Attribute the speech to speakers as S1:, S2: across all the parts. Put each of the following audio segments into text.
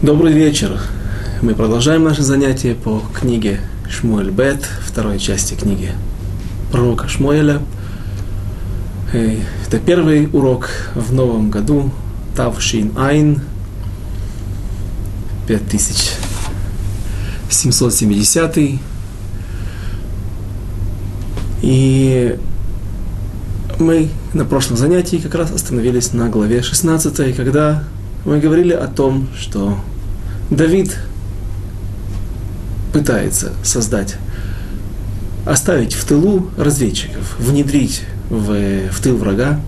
S1: Добрый вечер. Мы продолжаем наше занятие по книге Шмуэль Бет, второй части книги пророка Шмуэля. Э, это первый урок в новом году, Тавшин Айн, 5770. И мы на прошлом занятии как раз остановились на главе 16, когда мы говорили о том, что Давид пытается создать, оставить в тылу разведчиков, внедрить в, в тыл врага,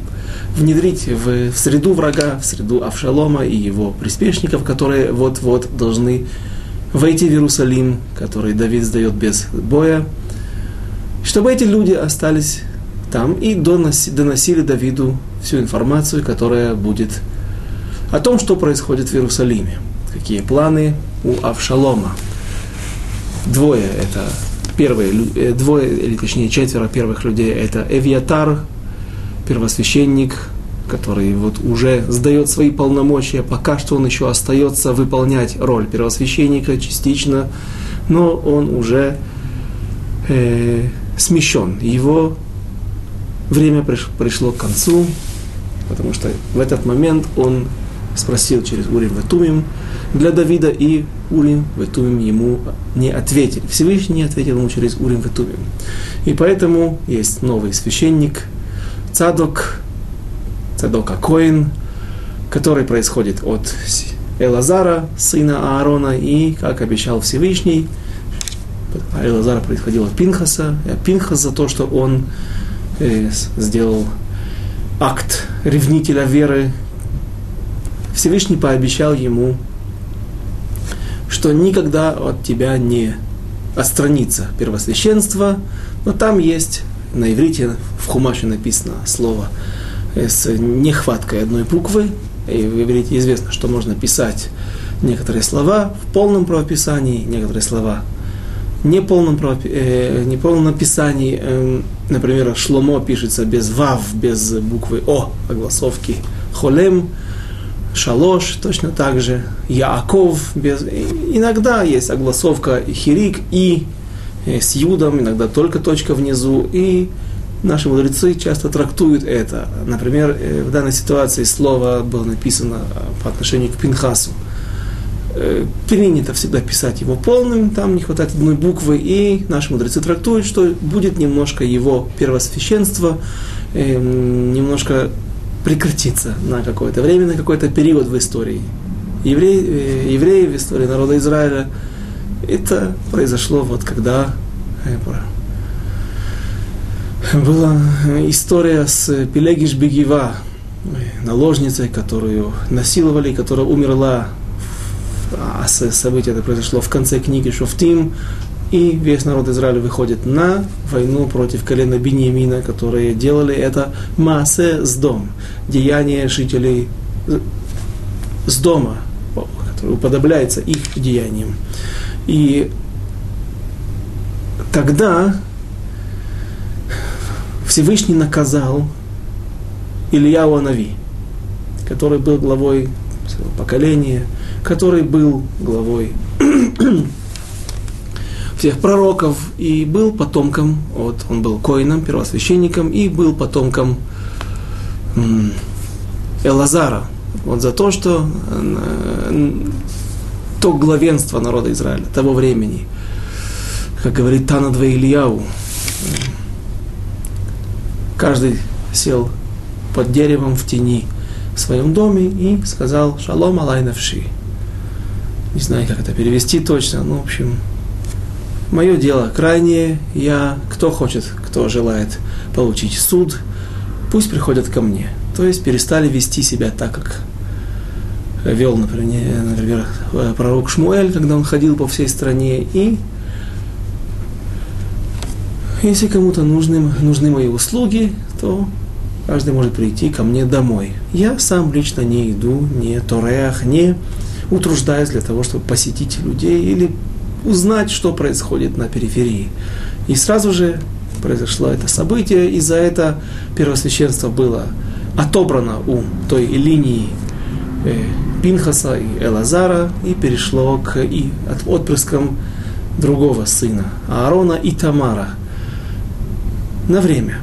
S1: внедрить в, в среду врага, в среду Авшалома и его приспешников, которые вот-вот должны войти в Иерусалим, который Давид сдает без боя, чтобы эти люди остались там и доносили Давиду всю информацию, которая будет о том, что происходит в Иерусалиме, какие планы у Авшалома. Двое это первые, э, двое, или точнее четверо первых людей, это Эвиатар, первосвященник, который вот уже сдает свои полномочия, пока что он еще остается выполнять роль первосвященника частично, но он уже э, смещен. Его время пришло к концу, потому что в этот момент он спросил через Урим Ветумим для Давида, и Урим Ветумим ему не ответили. Всевышний не ответил ему через Урим Ветумим. И поэтому есть новый священник, Цадок, Цадок Акоин, который происходит от Элазара, сына Аарона, и, как обещал Всевышний, Элазара происходил от Пинхаса, а Пинхас за то, что он э, сделал акт ревнителя веры, Всевышний пообещал ему, что никогда от тебя не отстранится первосвященство, но там есть, на иврите в Хумаше написано слово с нехваткой одной буквы, и в иврите известно, что можно писать некоторые слова в полном правописании, некоторые слова не полном, правопи... э, не полном написании. Э, например, Шломо пишется без вав, без буквы О, огласовки холем, Шалош точно так же, Яаков, без... иногда есть огласовка Хирик и э, с Юдом, иногда только точка внизу, и наши мудрецы часто трактуют это. Например, э, в данной ситуации слово было написано по отношению к Пинхасу. Э, принято всегда писать его полным, там не хватает одной буквы, и наши мудрецы трактуют, что будет немножко его первосвященство, немножко прекратиться на какое-то время, на какой-то период в истории. Евреи, э, евреи в истории народа Израиля, это произошло вот когда э, была история с Пелегиш Бегива, э, наложницей, которую насиловали, которая умерла, а событие это произошло в конце книги Шофтим, и весь народ Израиля выходит на войну против колена Бениамина, которые делали это массе с дом, деяние жителей с дома, который уподобляется их деяниям. И тогда Всевышний наказал Ильяу Анави, который был главой поколения, который был главой всех пророков и был потомком, вот, он был коином, первосвященником и был потомком Элазара. Вот за то, что э, то главенство народа Израиля того времени, как говорит Танадва Ильяу, каждый сел под деревом в тени в своем доме и сказал «Шалом алайнавши». Не знаю, как это перевести точно, но, в общем, мое дело крайнее, я, кто хочет, кто желает получить суд, пусть приходят ко мне. То есть перестали вести себя так, как вел, например, например пророк Шмуэль, когда он ходил по всей стране, и если кому-то нужны, нужны мои услуги, то каждый может прийти ко мне домой. Я сам лично не иду, не тореах, не утруждаюсь для того, чтобы посетить людей или узнать, что происходит на периферии. И сразу же произошло это событие, и за это первосвященство было отобрано у той линии э, Пинхаса и Элазара и перешло к и от отпрыскам другого сына, Аарона и Тамара, на время.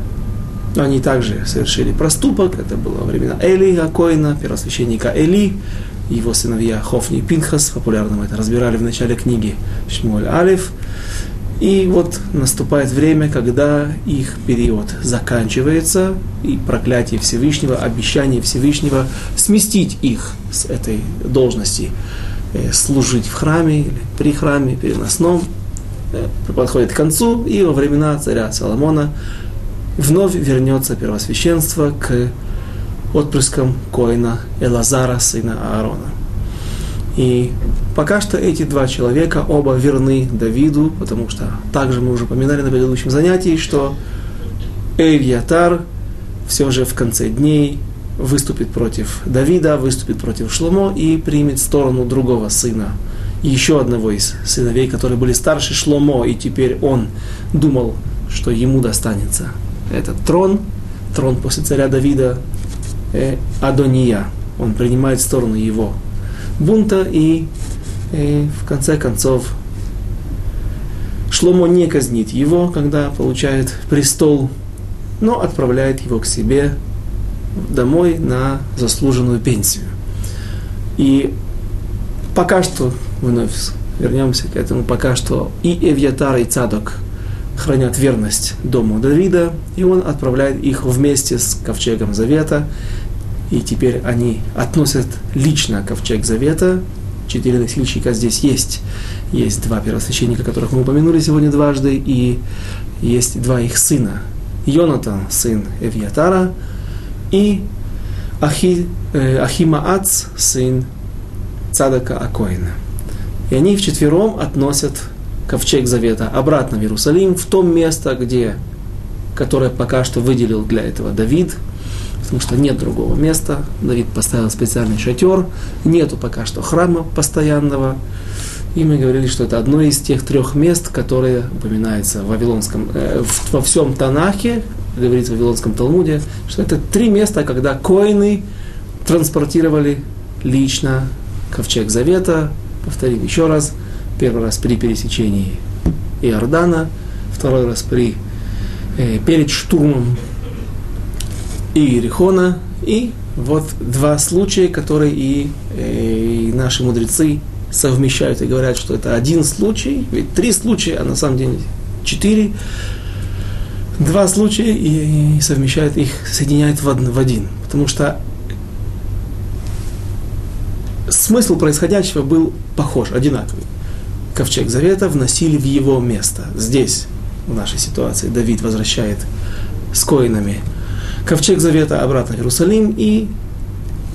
S1: Они также совершили проступок, это было во времена Эли Акоина, первосвященника Эли, его сыновья Хофни и Пинхас, популярно мы это разбирали в начале книги Шмуэль Алиф. И вот наступает время, когда их период заканчивается, и проклятие Всевышнего, обещание Всевышнего сместить их с этой должности, э, служить в храме или при храме переносном, э, подходит к концу, и во времена царя Соломона вновь вернется первосвященство к отпрыском Коина Элазара, сына Аарона. И пока что эти два человека оба верны Давиду, потому что также мы уже упоминали на предыдущем занятии, что Эвьятар все же в конце дней выступит против Давида, выступит против Шломо и примет сторону другого сына, еще одного из сыновей, которые были старше Шломо, и теперь он думал, что ему достанется этот трон, трон после царя Давида, э, Адония. Он принимает сторону его бунта и, и в конце концов Шломо не казнит его, когда получает престол, но отправляет его к себе домой на заслуженную пенсию. И пока что, вновь вернемся к этому, пока что и Эвьятар, и Цадок хранят верность дому Давида, и он отправляет их вместе с ковчегом Завета, и теперь они относят лично ковчег Завета. Четыре носильщика здесь есть. Есть два первосвященника, которых мы упомянули сегодня дважды, и есть два их сына. Йонатан, сын Эвьятара, и Ахи, э, Ахимаац, сын Цадака Акоина. И они вчетвером относят ковчег Завета обратно в Иерусалим, в том место, где, которое пока что выделил для этого Давид, потому что нет другого места. Давид поставил специальный шатер, нету пока что храма постоянного. И мы говорили, что это одно из тех трех мест, которые упоминаются в Вавилонском, э, во всем Танахе, говорится в Вавилонском Талмуде, что это три места, когда коины транспортировали лично ковчег Завета. Повторим еще раз. Первый раз при пересечении Иордана, второй раз при, э, перед штурмом Иерихона. И вот два случая, которые и, э, и наши мудрецы совмещают и говорят, что это один случай, ведь три случая, а на самом деле четыре. Два случая и, и совмещают их, соединяют в, в один. Потому что смысл происходящего был похож, одинаковый. Ковчег Завета вносили в его место. Здесь, в нашей ситуации, Давид возвращает с коинами ковчег завета обратно в Иерусалим. И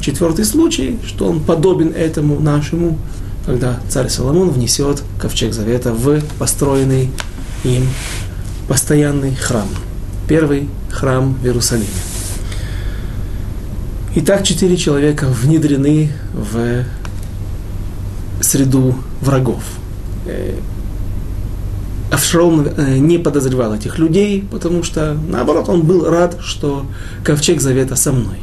S1: четвертый случай, что он подобен этому нашему, когда царь Соломон внесет ковчег завета в построенный им постоянный храм. Первый храм в Иерусалиме. Итак, четыре человека внедрены в среду врагов. Авшалом э, не подозревал этих людей, потому что, наоборот, он был рад, что ковчег завета со мной.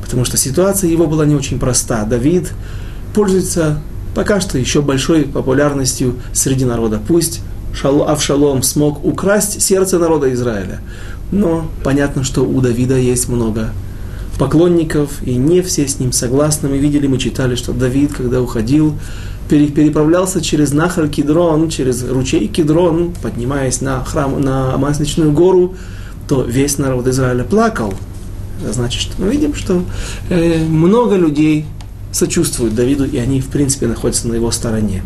S1: Потому что ситуация его была не очень проста. Давид пользуется пока что еще большой популярностью среди народа. Пусть Авшалом смог украсть сердце народа Израиля, но понятно, что у Давида есть много поклонников, и не все с ним согласны. Мы видели, мы читали, что Давид, когда уходил, переправлялся через Нахар Кедрон, через ручей Кедрон, поднимаясь на храм, на Масличную гору, то весь народ Израиля плакал. Это значит, что мы видим, что э, много людей сочувствуют Давиду, и они, в принципе, находятся на его стороне.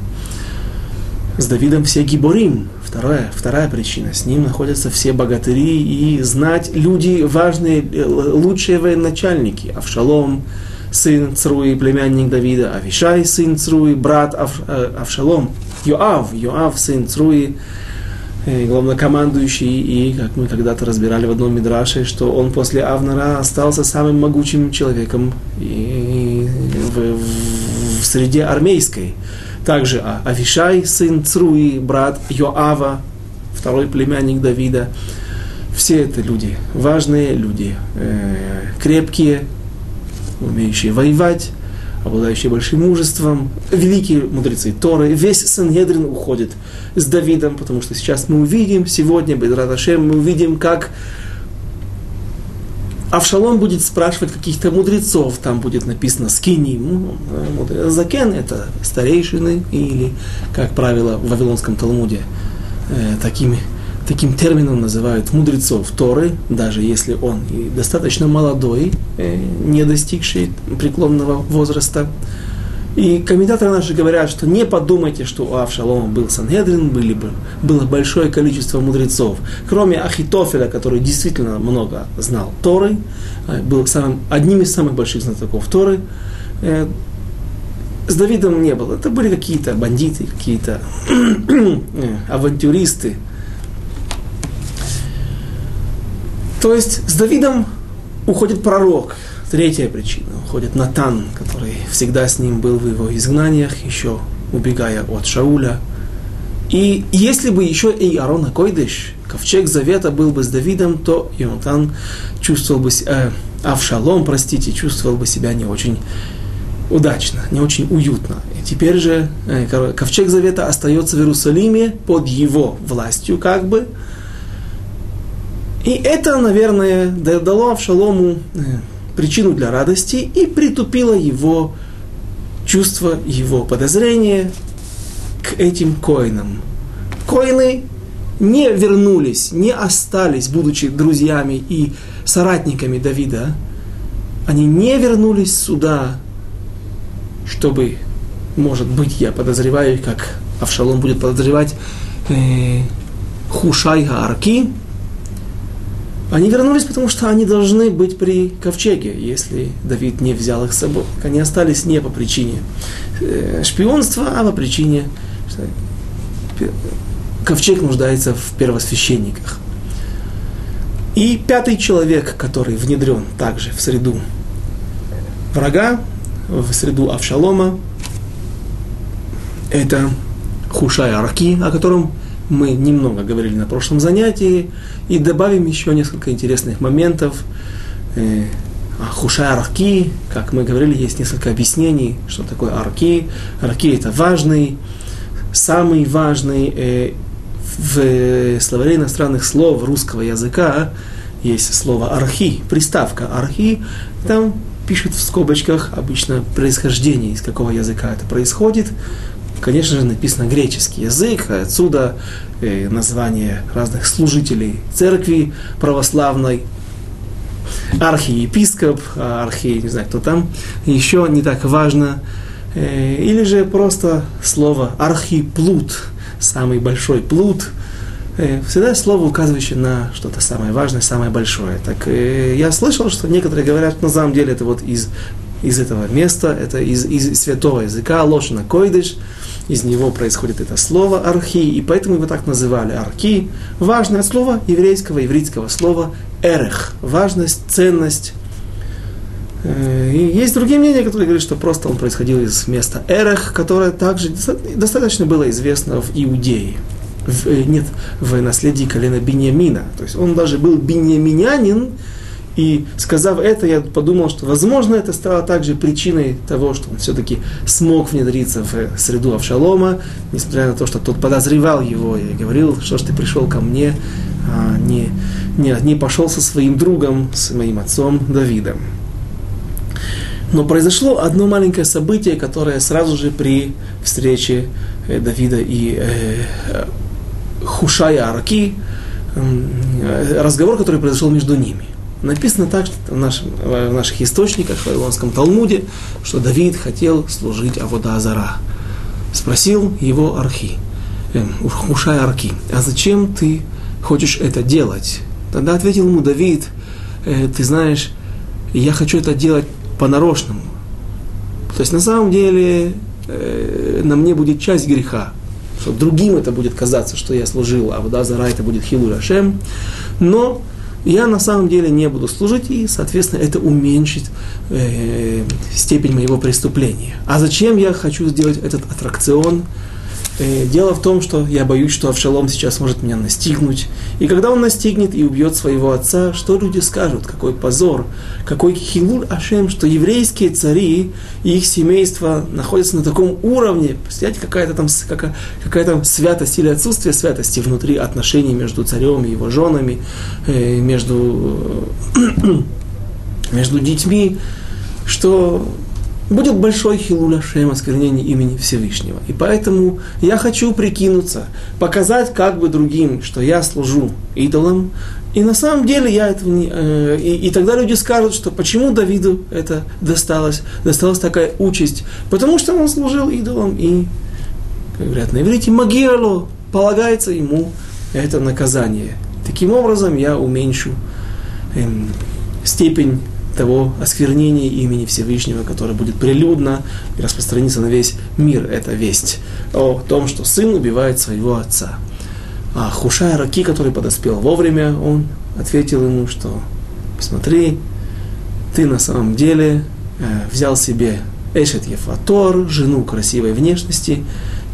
S1: С Давидом все гиборим. Вторая, вторая причина. С ним находятся все богатыри и знать люди важные, э, лучшие военачальники. Авшалом, сын Цруи, племянник Давида, Авишай, сын Цруи, брат Ав, э, Авшалом, Йоав, Йоав, сын Цруи, э, главнокомандующий, и, как мы когда-то разбирали в одном мидраше, что он после Авнара остался самым могучим человеком и в, в, в среде армейской. Также Авишай, сын Цруи, брат Йоава, второй племянник Давида. Все это люди, важные люди, э, крепкие, умеющие воевать. обладающие большим мужеством, великие мудрецы Торы, весь Сангедрин уходит с Давидом, потому что сейчас мы увидим, сегодня, Бедраташем, мы увидим, как Авшалом будет спрашивать каких-то мудрецов, там будет написано скиним. Ну, закен – это старейшины, или, как правило, в Вавилонском Талмуде э, такими, таким термином называют мудрецов Торы, даже если он достаточно молодой, э, не достигший преклонного возраста. И комментаторы наши говорят, что не подумайте, что у Авшалома был Сангедрин, были бы, было большое количество мудрецов. Кроме Ахитофеля, который действительно много знал Торы, э, был самым, одним из самых больших знатоков Торы, э, с Давидом не было. Это были какие-то бандиты, какие-то э, авантюристы. То есть с Давидом уходит пророк, Третья причина. Уходит Натан, который всегда с ним был в его изгнаниях, еще убегая от Шауля. И если бы еще и Арона Койдыш, ковчег завета был бы с Давидом, то Йонатан чувствовал бы, э, Авшалом, простите, чувствовал бы себя не очень удачно, не очень уютно. И теперь же э, ковчег завета остается в Иерусалиме под его властью, как бы. И это, наверное, дало Авшалому э, причину для радости и притупила его чувство, его подозрение к этим коинам. Коины не вернулись, не остались, будучи друзьями и соратниками Давида, они не вернулись сюда, чтобы, может быть, я подозреваю, как Авшалом будет подозревать э, Хушай Арки, они вернулись, потому что они должны быть при ковчеге, если Давид не взял их с собой. Они остались не по причине э, шпионства, а по причине, что ковчег нуждается в первосвященниках. И пятый человек, который внедрен также в среду врага, в среду Авшалома, это Хушай Арки, о котором мы немного говорили на прошлом занятии, и добавим еще несколько интересных моментов. Э, Хуша арки, как мы говорили, есть несколько объяснений, что такое арки. Арки это важный, самый важный э, в словаре иностранных слов русского языка есть слово архи, приставка архи, там пишет в скобочках обычно происхождение, из какого языка это происходит конечно же, написано греческий язык, отсюда э, название разных служителей церкви православной, архиепископ, архи, не знаю, кто там, еще не так важно, э, или же просто слово архиплут, самый большой плут, э, всегда слово, указывающее на что-то самое важное, самое большое. Так я слышал, что некоторые говорят, на самом деле это вот из, из этого места, это из, из святого языка, лошина койдыш, из него происходит это слово архи, и поэтому его так называли архи. Важное слово еврейского, еврейского слова эрех, важность, ценность. Э, и есть другие мнения, которые говорят, что просто он происходил из места Эрех, которое также достаточно было известно в Иудее. В, э, нет, в наследии колена Беньямина. То есть он даже был беньяминянин, и сказав это, я подумал, что, возможно, это стало также причиной того, что он все-таки смог внедриться в среду Авшалома, несмотря на то, что тот подозревал его и говорил, что ж ты пришел ко мне, а не, не, не пошел со своим другом, с моим отцом Давидом. Но произошло одно маленькое событие, которое сразу же при встрече э, Давида и э, Хушая Араки, э, разговор, который произошел между ними. Написано так что в, нашем, в наших источниках, в Вавилонском Талмуде, что Давид хотел служить Авода Азара. Спросил его Архи, э, Ушай Арки, а зачем ты хочешь это делать? Тогда ответил ему Давид, э, ты знаешь, я хочу это делать по-нарочному. То есть на самом деле э, на мне будет часть греха, что другим это будет казаться, что я служил, а вода зара это будет хилу Рашем. Но я на самом деле не буду служить, и, соответственно, это уменьшит э, степень моего преступления. А зачем я хочу сделать этот аттракцион? Э, дело в том, что я боюсь, что Авшалом сейчас может меня настигнуть. И когда он настигнет и убьет своего отца, что люди скажут? Какой позор, какой хилуль Ашем, что еврейские цари и их семейство находятся на таком уровне. Представляете, какая-то там какая, какая там святость или отсутствие святости внутри отношений между царем и его женами, э, между, между детьми, что будет большой хилуля шем, осквернение имени Всевышнего. И поэтому я хочу прикинуться, показать как бы другим, что я служу идолам, и на самом деле я этого не... Э, и, и тогда люди скажут, что почему Давиду это досталось, досталась такая участь, потому что он служил идолам, и, как говорят на иврите, магирло, полагается ему это наказание. Таким образом я уменьшу эм, степень того осквернения имени Всевышнего, которое будет прилюдно и распространиться на весь мир. Это весть о том, что сын убивает своего отца. А Хушай Раки, который подоспел вовремя, он ответил ему, что посмотри, ты на самом деле э, взял себе Эшет Ефатор, жену красивой внешности,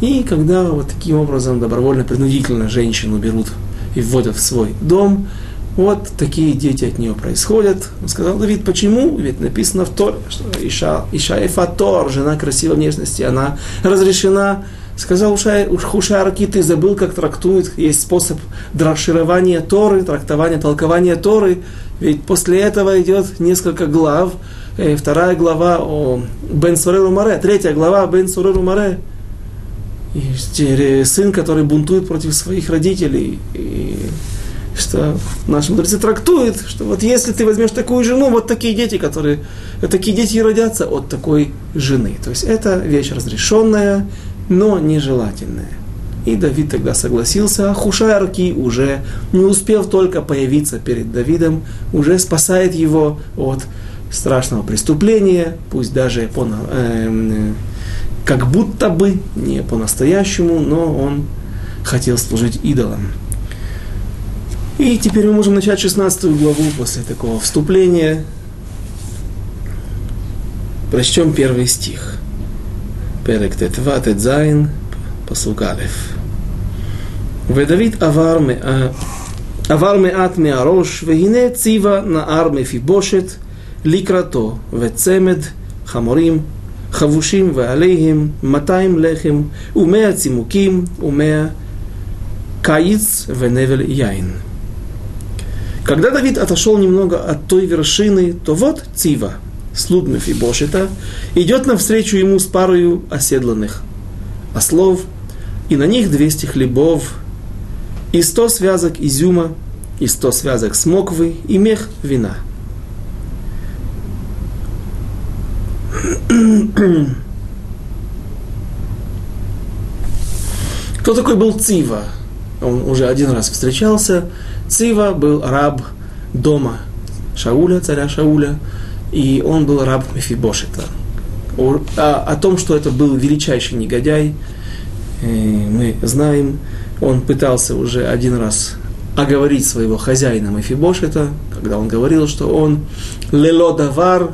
S1: и когда вот таким образом добровольно-принудительно женщину берут и вводят в свой дом, вот такие дети от нее происходят. Он сказал Давид, почему? Ведь написано в Торе, что Иша, Иша Эфатор, жена красивой внешности, она разрешена. Сказал Хушараки, ты забыл, как трактует, есть способ драширования Торы, трактования, толкования Торы. Ведь после этого идет несколько глав. Э, вторая глава о Бен Суреру Маре, третья глава Бен Суреру Маре. И сын, который бунтует против своих родителей. И что наши мудрецы трактуют, что вот если ты возьмешь такую жену, вот такие дети, которые, такие дети и родятся от такой жены. То есть это вещь разрешенная, но нежелательная. И Давид тогда согласился, а Хушайарки уже, не успев только появиться перед Давидом, уже спасает его от страшного преступления, пусть даже по, э, как будто бы не по-настоящему, но он хотел служить идолам. И теперь мы можем начать 16 главу после такого вступления. Прочтем первый стих. Перек Тетва Тедзайн, посук Алеф. ודוד עבר, עבר מעט מהראש, והנה ציווה נער מפיבושת לקראתו, וצמד חמורים חבושים ועליהם 200 לחם ומאה צימוקים ומאה קיץ ונבל יין. Когда Давид отошел немного от той вершины, то вот Цива, слуг Мефибошета, идет навстречу ему с парою оседланных ослов, и на них 200 хлебов, и 100 связок изюма, и 100 связок смоквы, и мех вина. Кто такой был Цива? Он уже один раз встречался Цива был раб дома Шауля, царя Шауля, и он был раб Мефибошета. О, о, о том, что это был величайший негодяй, э, мы знаем. Он пытался уже один раз оговорить своего хозяина Мефибошета, когда он говорил, что он лелодавар,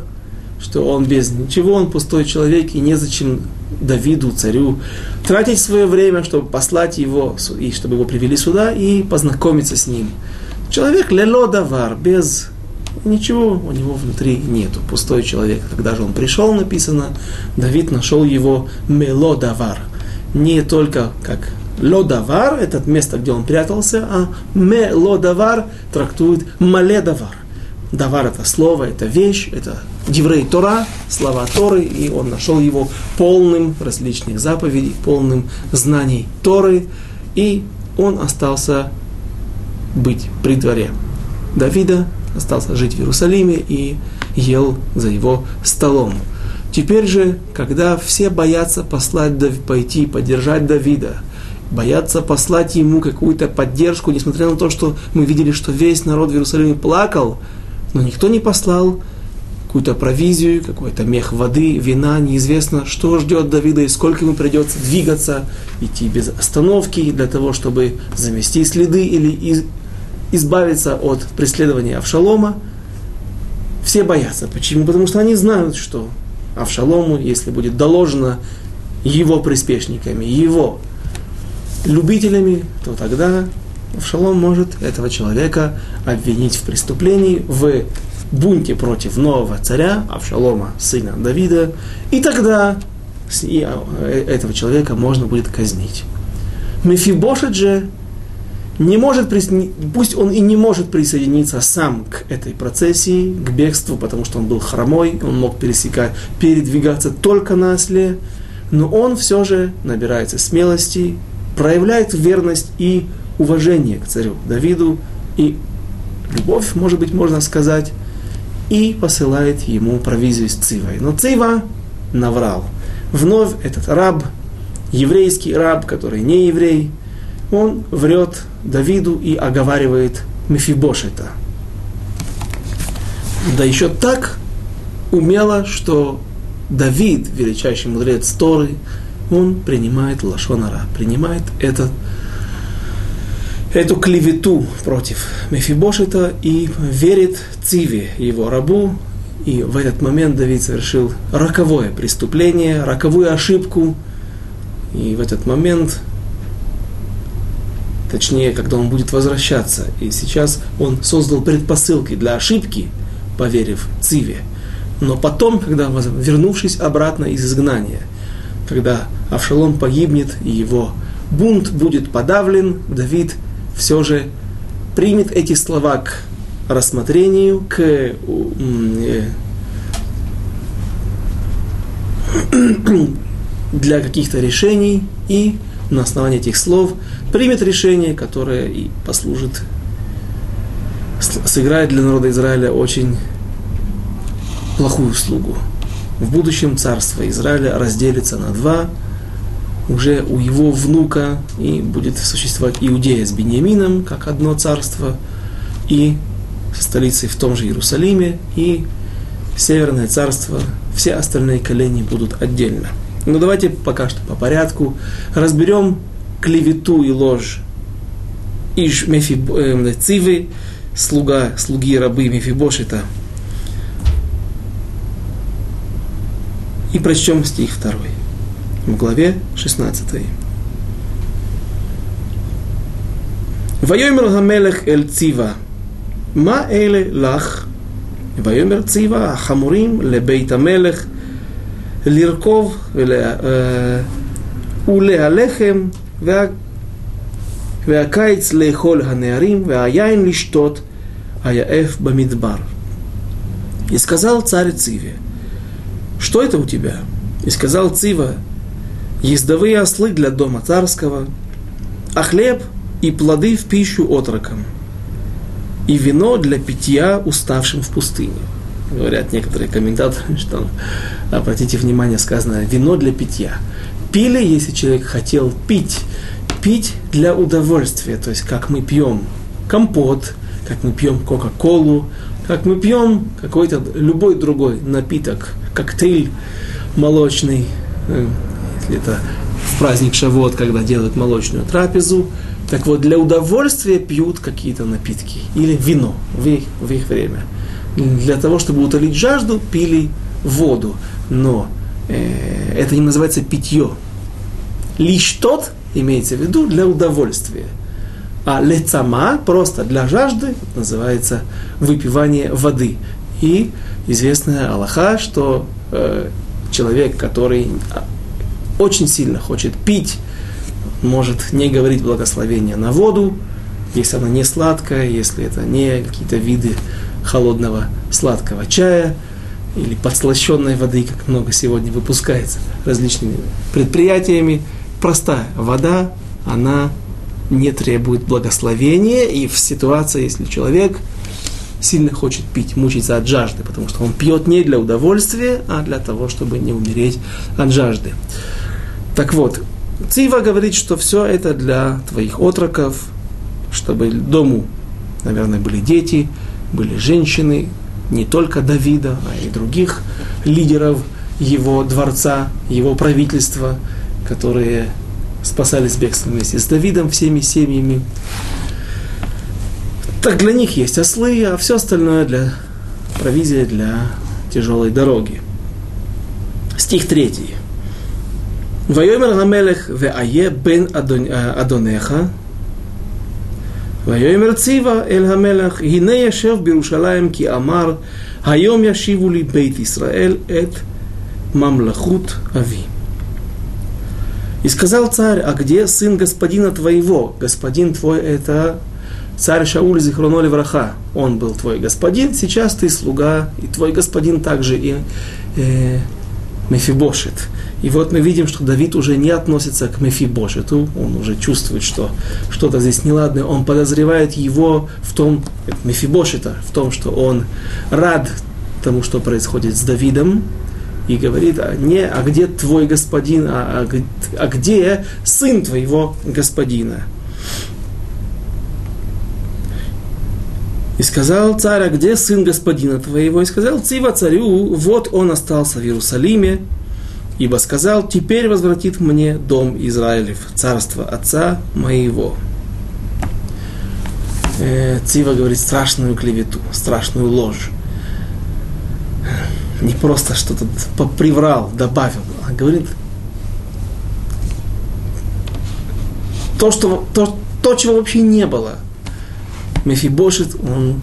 S1: что он без ничего, он пустой человек, и незачем Давиду, царю, тратить свое время, чтобы послать его, и чтобы его привели сюда и познакомиться с ним. Человек лелодавар, без ничего у него внутри нету, пустой человек. Когда же он пришел, написано, Давид нашел его мелодавар. Не только как лодавар, это место, где он прятался, а мелодавар трактует маледавар. Давар это слово, это вещь, это Диврей Тора, слова Торы, и он нашел его полным различных заповедей, полным знаний Торы, и он остался быть при дворе Давида, остался жить в Иерусалиме и ел за его столом. Теперь же, когда все боятся послать, пойти поддержать Давида, боятся послать ему какую-то поддержку, несмотря на то, что мы видели, что весь народ в Иерусалиме плакал, но никто не послал какую-то провизию, какой-то мех воды, вина, неизвестно, что ждет Давида и сколько ему придется двигаться, идти без остановки для того, чтобы замести следы или избавиться от преследования Авшалома. Все боятся. Почему? Потому что они знают, что Авшалому, если будет доложено его приспешниками, его любителями, то тогда Авшалом может этого человека обвинить в преступлении, в бунте против нового царя, Авшалома, сына Давида, и тогда э, этого человека можно будет казнить. Мефибошет же не может, пусть он и не может присоединиться сам к этой процессии, к бегству, потому что он был хромой, он мог пересекать, передвигаться только на осле, но он все же набирается смелости, проявляет верность и уважение к царю Давиду, и любовь, может быть, можно сказать, и посылает ему провизию с Цивой. Но Цива наврал. Вновь этот раб, еврейский раб, который не еврей, он врет Давиду и оговаривает Мефибошета. Да еще так умело, что Давид, величайший мудрец Торы, он принимает лашонара, принимает этот, эту клевету против Мефибошета и верит Циве, его рабу, и в этот момент Давид совершил роковое преступление, роковую ошибку. И в этот момент точнее, когда он будет возвращаться. И сейчас он создал предпосылки для ошибки, поверив Циве. Но потом, когда, вернувшись обратно из изгнания, когда Авшалом погибнет и его бунт будет подавлен, Давид все же примет эти слова к рассмотрению, к э, для каких-то решений и на основании этих слов примет решение, которое и послужит, сыграет для народа Израиля очень плохую услугу. В будущем царство Израиля разделится на два, уже у его внука и будет существовать Иудея с Бениамином, как одно царство, и со столицей в том же Иерусалиме, и Северное царство, все остальные колени будут отдельно. Но давайте пока что по порядку разберем клевету и ложь Иш Мефи э, Цивы, слуга, слуги рабы Мефибошита. И прочтем стих второй в главе 16. Вайомер Гамелех Эль Цива. Ма эле лах. Вайомер Цива Хамурим Лебейт Амелех. Лирков Улеалехем э, Веакайц Лейхоль Ганеарим Веаяйн Лиштот Аяэф Бамидбар. И сказал царь Циве, что это у тебя? И сказал Цива, ездовые ослы для дома царского, а хлеб и плоды в пищу отрокам, и вино для питья уставшим в пустыне говорят некоторые комментаторы, что, обратите внимание, сказано вино для питья. Пили, если человек хотел пить, пить для удовольствия, то есть как мы пьем компот, как мы пьем кока-колу, как мы пьем какой-то любой другой напиток, коктейль молочный, э, если это в праздник Шавот, когда делают молочную трапезу, так вот, для удовольствия пьют какие-то напитки или вино в их, в их время – для того, чтобы утолить жажду, пили воду. Но э, это не называется питье. Лишь тот имеется в виду для удовольствия. А лецама просто для жажды называется выпивание воды. И известная Аллаха, что э, человек, который очень сильно хочет пить, может не говорить благословения на воду, если она не сладкая, если это не какие-то виды холодного сладкого чая или подслащенной воды, как много сегодня выпускается различными предприятиями. Простая вода, она не требует благословения, и в ситуации, если человек сильно хочет пить, мучиться от жажды, потому что он пьет не для удовольствия, а для того, чтобы не умереть от жажды. Так вот, Цива говорит, что все это для твоих отроков, чтобы дому, наверное, были дети, были женщины, не только Давида, а и других лидеров его дворца, его правительства, которые спасались бегством вместе с Давидом, всеми семьями. Так для них есть ослы, а все остальное для провизия для тяжелой дороги. Стих третий. Вайомер Намелех веае бен Адонеха. Вайомер Цива эль Хамелех. Гине яшев Бирушалаем ки амар. Хайом яшиву ли бейт Исраэль эт мамлахут ави. И сказал царь, а где сын господина твоего? Господин твой это царь Шауль Зихроноли Враха. Он был твой господин, сейчас ты слуга, и твой господин также и э, Мефибошит. И вот мы видим, что Давид уже не относится к Мефибошету, он уже чувствует, что что-то здесь неладное, он подозревает его в том, Мефибошета, в том, что он рад тому, что происходит с Давидом, и говорит, а не, а где твой господин, а, а, а где сын твоего господина? И сказал царь, а где сын господина твоего? И сказал Цива царю, вот он остался в Иерусалиме, ибо сказал, теперь возвратит мне дом Израилев, царство отца моего. Э, Цива говорит страшную клевету, страшную ложь. Не просто что-то приврал, добавил, а говорит то, что, то, то, чего вообще не было. Мефибошит, он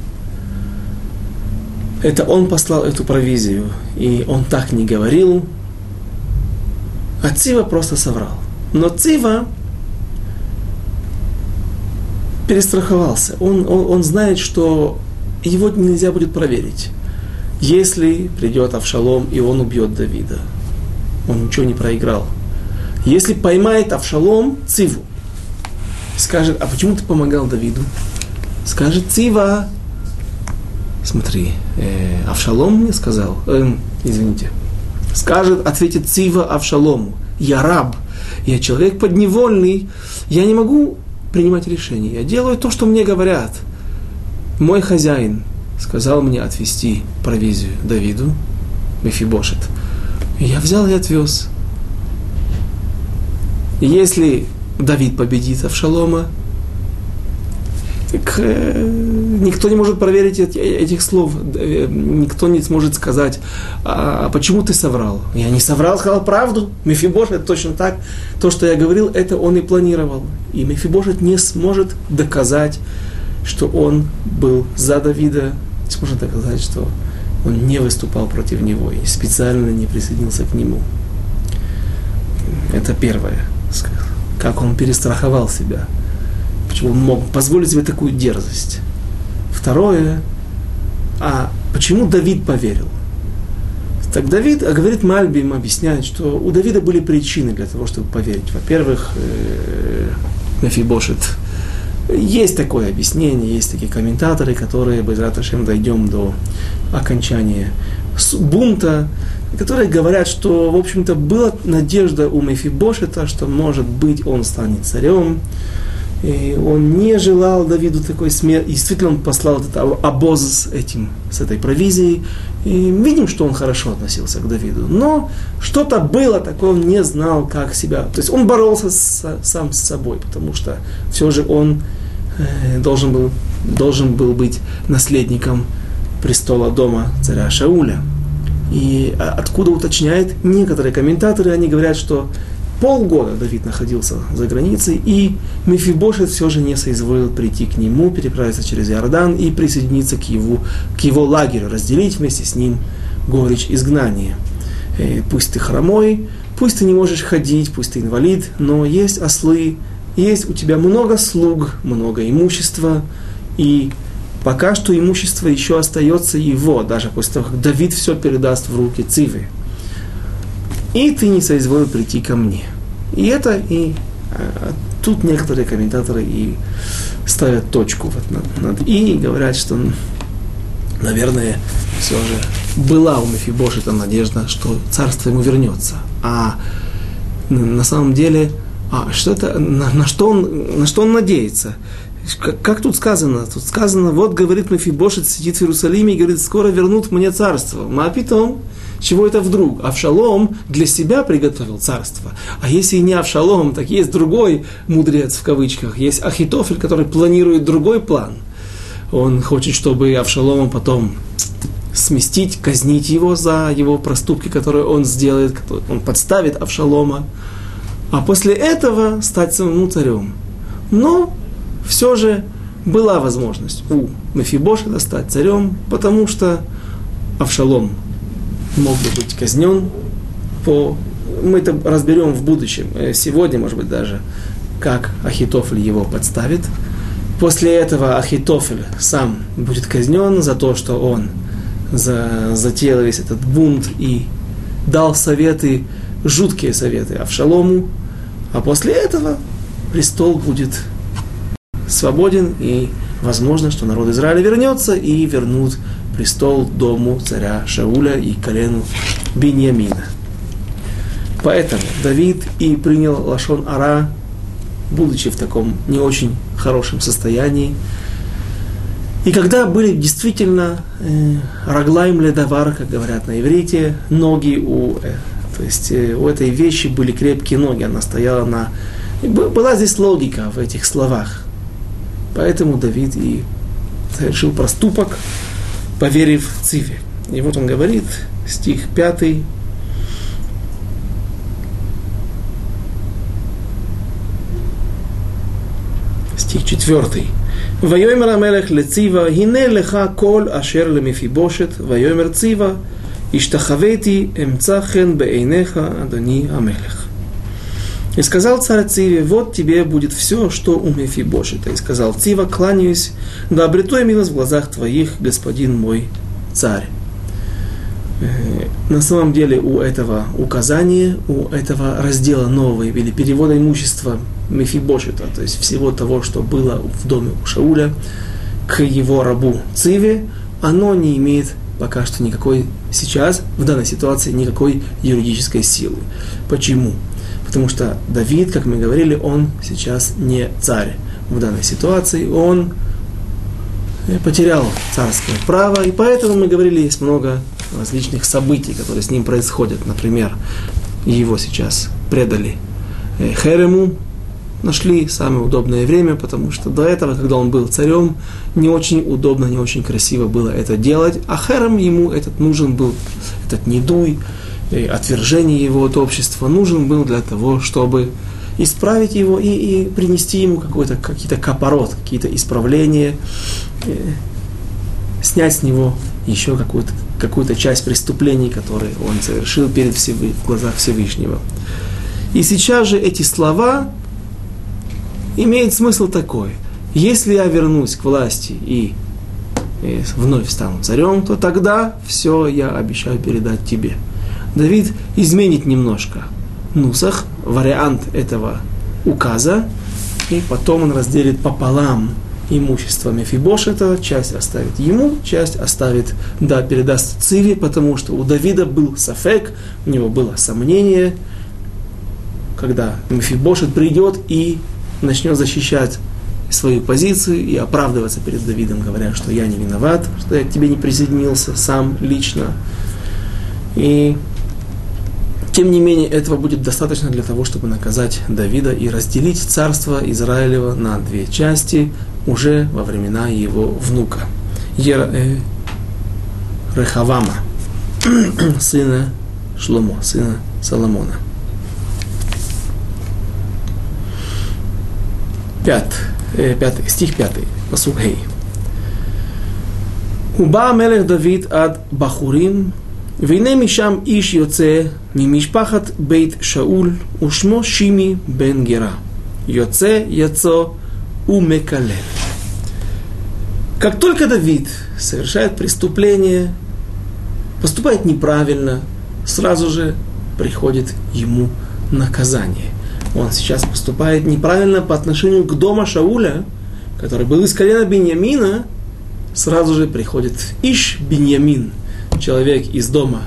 S1: это он послал эту провизию, и он так не говорил, а Цива просто соврал. Но Цива перестраховался. Он, он, он знает, что его нельзя будет проверить. Если придет Авшалом, и он убьет Давида, он ничего не проиграл. Если поймает Авшалом Циву, скажет, а почему ты помогал Давиду? Скажет Цива, смотри, э, Авшалом мне сказал, э, извините, скажет, ответит Цива Авшалому, я раб, я человек подневольный, я не могу принимать решения, я делаю то, что мне говорят. Мой хозяин сказал мне отвезти провизию Давиду, Мефибошет. Я взял и отвез. Если Давид победит Авшалома, так э, никто не может проверить этих слов, э, никто не сможет сказать, а, а почему ты соврал? Я не соврал, сказал правду. Мефибошет точно так. То, что я говорил, это он и планировал. И Мефибошет не сможет доказать, что он был за Давида, не сможет доказать, что он не выступал против него и специально не присоединился к нему. Это первое. Как он перестраховал себя – Почему он мог позволить себе такую дерзость? Второе, а почему Давид поверил? Так Давид, а говорит Мальбим, объясняет, что у Давида были причины для того, чтобы поверить. Во-первых, э, Мефибошет. Есть такое объяснение, есть такие комментаторы, которые, без Раташем, дойдем до окончания бунта, которые говорят, что, в общем-то, была надежда у Мефибошета, что, может быть, он станет царем, и он не желал Давиду такой смерти. Действительно, он послал этот обоз с этим, с этой провизией. И видим, что он хорошо относился к Давиду. Но что-то было такое, он не знал, как себя. То есть он боролся с, сам с собой, потому что все же он э, должен, был, должен был быть наследником престола дома царя Шауля. И а, откуда уточняет некоторые комментаторы, они говорят, что полгода Давид находился за границей, и Мефибошет все же не соизволил прийти к нему, переправиться через Иордан и присоединиться к его, к его лагерю, разделить вместе с ним горечь изгнания. И э, пусть ты хромой, пусть ты не можешь ходить, пусть ты инвалид, но есть ослы, есть у тебя много слуг, много имущества, и пока что имущество еще остается его, даже после того, как Давид все передаст в руки Цивы. И ты не соизволил прийти ко мне. И это и а, тут некоторые комментаторы и ставят точку вот над, над и, и говорят, что, наверное, все же была у Мефибошета надежда, что царство ему вернется. А на самом деле, а что это, на, на, что, он, на что он надеется? Как, тут сказано? Тут сказано, вот говорит Мефибошет, сидит в Иерусалиме и говорит, скоро вернут мне царство. Потом, чего это вдруг? Авшалом для себя приготовил царство. А если и не Авшалом, так есть другой мудрец в кавычках. Есть Ахитофель, который планирует другой план. Он хочет, чтобы Авшалома потом сместить, казнить его за его проступки, которые он сделает. Он подставит Авшалома. а после этого стать самому царем. Но все же была возможность у Мефибошета стать царем, потому что Авшалом мог бы быть казнен по... Мы это разберем в будущем, э, сегодня, может быть, даже, как Ахитофель его подставит. После этого Ахитофель сам будет казнен за то, что он за, затеял весь этот бунт и дал советы, жуткие советы Авшалому, а после этого престол будет свободен, и возможно, что народ Израиля вернется и вернут престол дому царя Шауля и колену Беньямина. Поэтому Давид и принял Лашон Ара, будучи в таком не очень хорошем состоянии. И когда были действительно э, раглайм ледовар, как говорят на иврите, ноги у, э, то есть э, у этой вещи были крепкие ноги, она стояла на... Была здесь логика в этих словах. Поэтому Давид и совершил проступок, поверив Циве. И вот он говорит, стих 5, стих 4. ויאמר המלך לציווה, הנה לך כל אשר למפיבושת, ויאמר ציווה, השתחוויתי, אמצא חן בעיניך, אדוני המלך. И сказал царь Циве, вот тебе будет все, что у Мефибошета. И сказал Цива, кланяюсь, да обрету я милость в глазах твоих, господин мой царь. Э, на самом деле у этого указания, у этого раздела нового или перевода имущества Мефибошета, то есть всего того, что было в доме у Шауля, к его рабу Циве, оно не имеет пока что никакой, сейчас, в данной ситуации, никакой юридической силы. Почему? Потому что Давид, как мы говорили, он сейчас не царь. В данной ситуации он э, потерял царское право, и поэтому мы говорили, есть много различных событий, которые с ним происходят. Например, его сейчас предали э, Херему, нашли самое удобное время, потому что до этого, когда он был царем, не очень удобно, не очень красиво было это делать, а Херем ему этот нужен был, этот недуй, отвержение его от общества нужен был для того, чтобы исправить его и, и принести ему какой-то, какие-то капорот, какие-то исправления, э, снять с него еще какую-то какую часть преступлений, которые он совершил перед Всевы, в глазах Всевышнего. И сейчас же эти слова имеют смысл такой. Если я вернусь к власти и, и вновь стану царем, то тогда все я обещаю передать тебе. Давид изменит немножко нусах, вариант этого указа, и потом он разделит пополам имущество Мефибошета, часть оставит ему, часть оставит, да, передаст Циве, потому что у Давида был сафек, у него было сомнение, когда Мефибошет придет и начнет защищать свою позицию и оправдываться перед Давидом, говоря, что я не виноват, что я к тебе не присоединился сам лично. И тем не менее, этого будет достаточно для того, чтобы наказать Давида и разделить царство Израилева на две части уже во времена его внука Ер, э, Рехавама, сына Шломо, сына Соломона. Пят, э, пятый, стих пятый, посук Хей. Уба Мелех Давид ад Бахурим והנה משם איש יוצא ממשפחת בית שאול, ושמו שימי בן גרה. יוצא יצא умекалель. Как только Давид совершает преступление, поступает неправильно, сразу же приходит ему наказание. Он сейчас поступает неправильно по отношению к дому Шауля, который был из колена Беньямина, сразу же приходит Иш Беньямин – человек из дома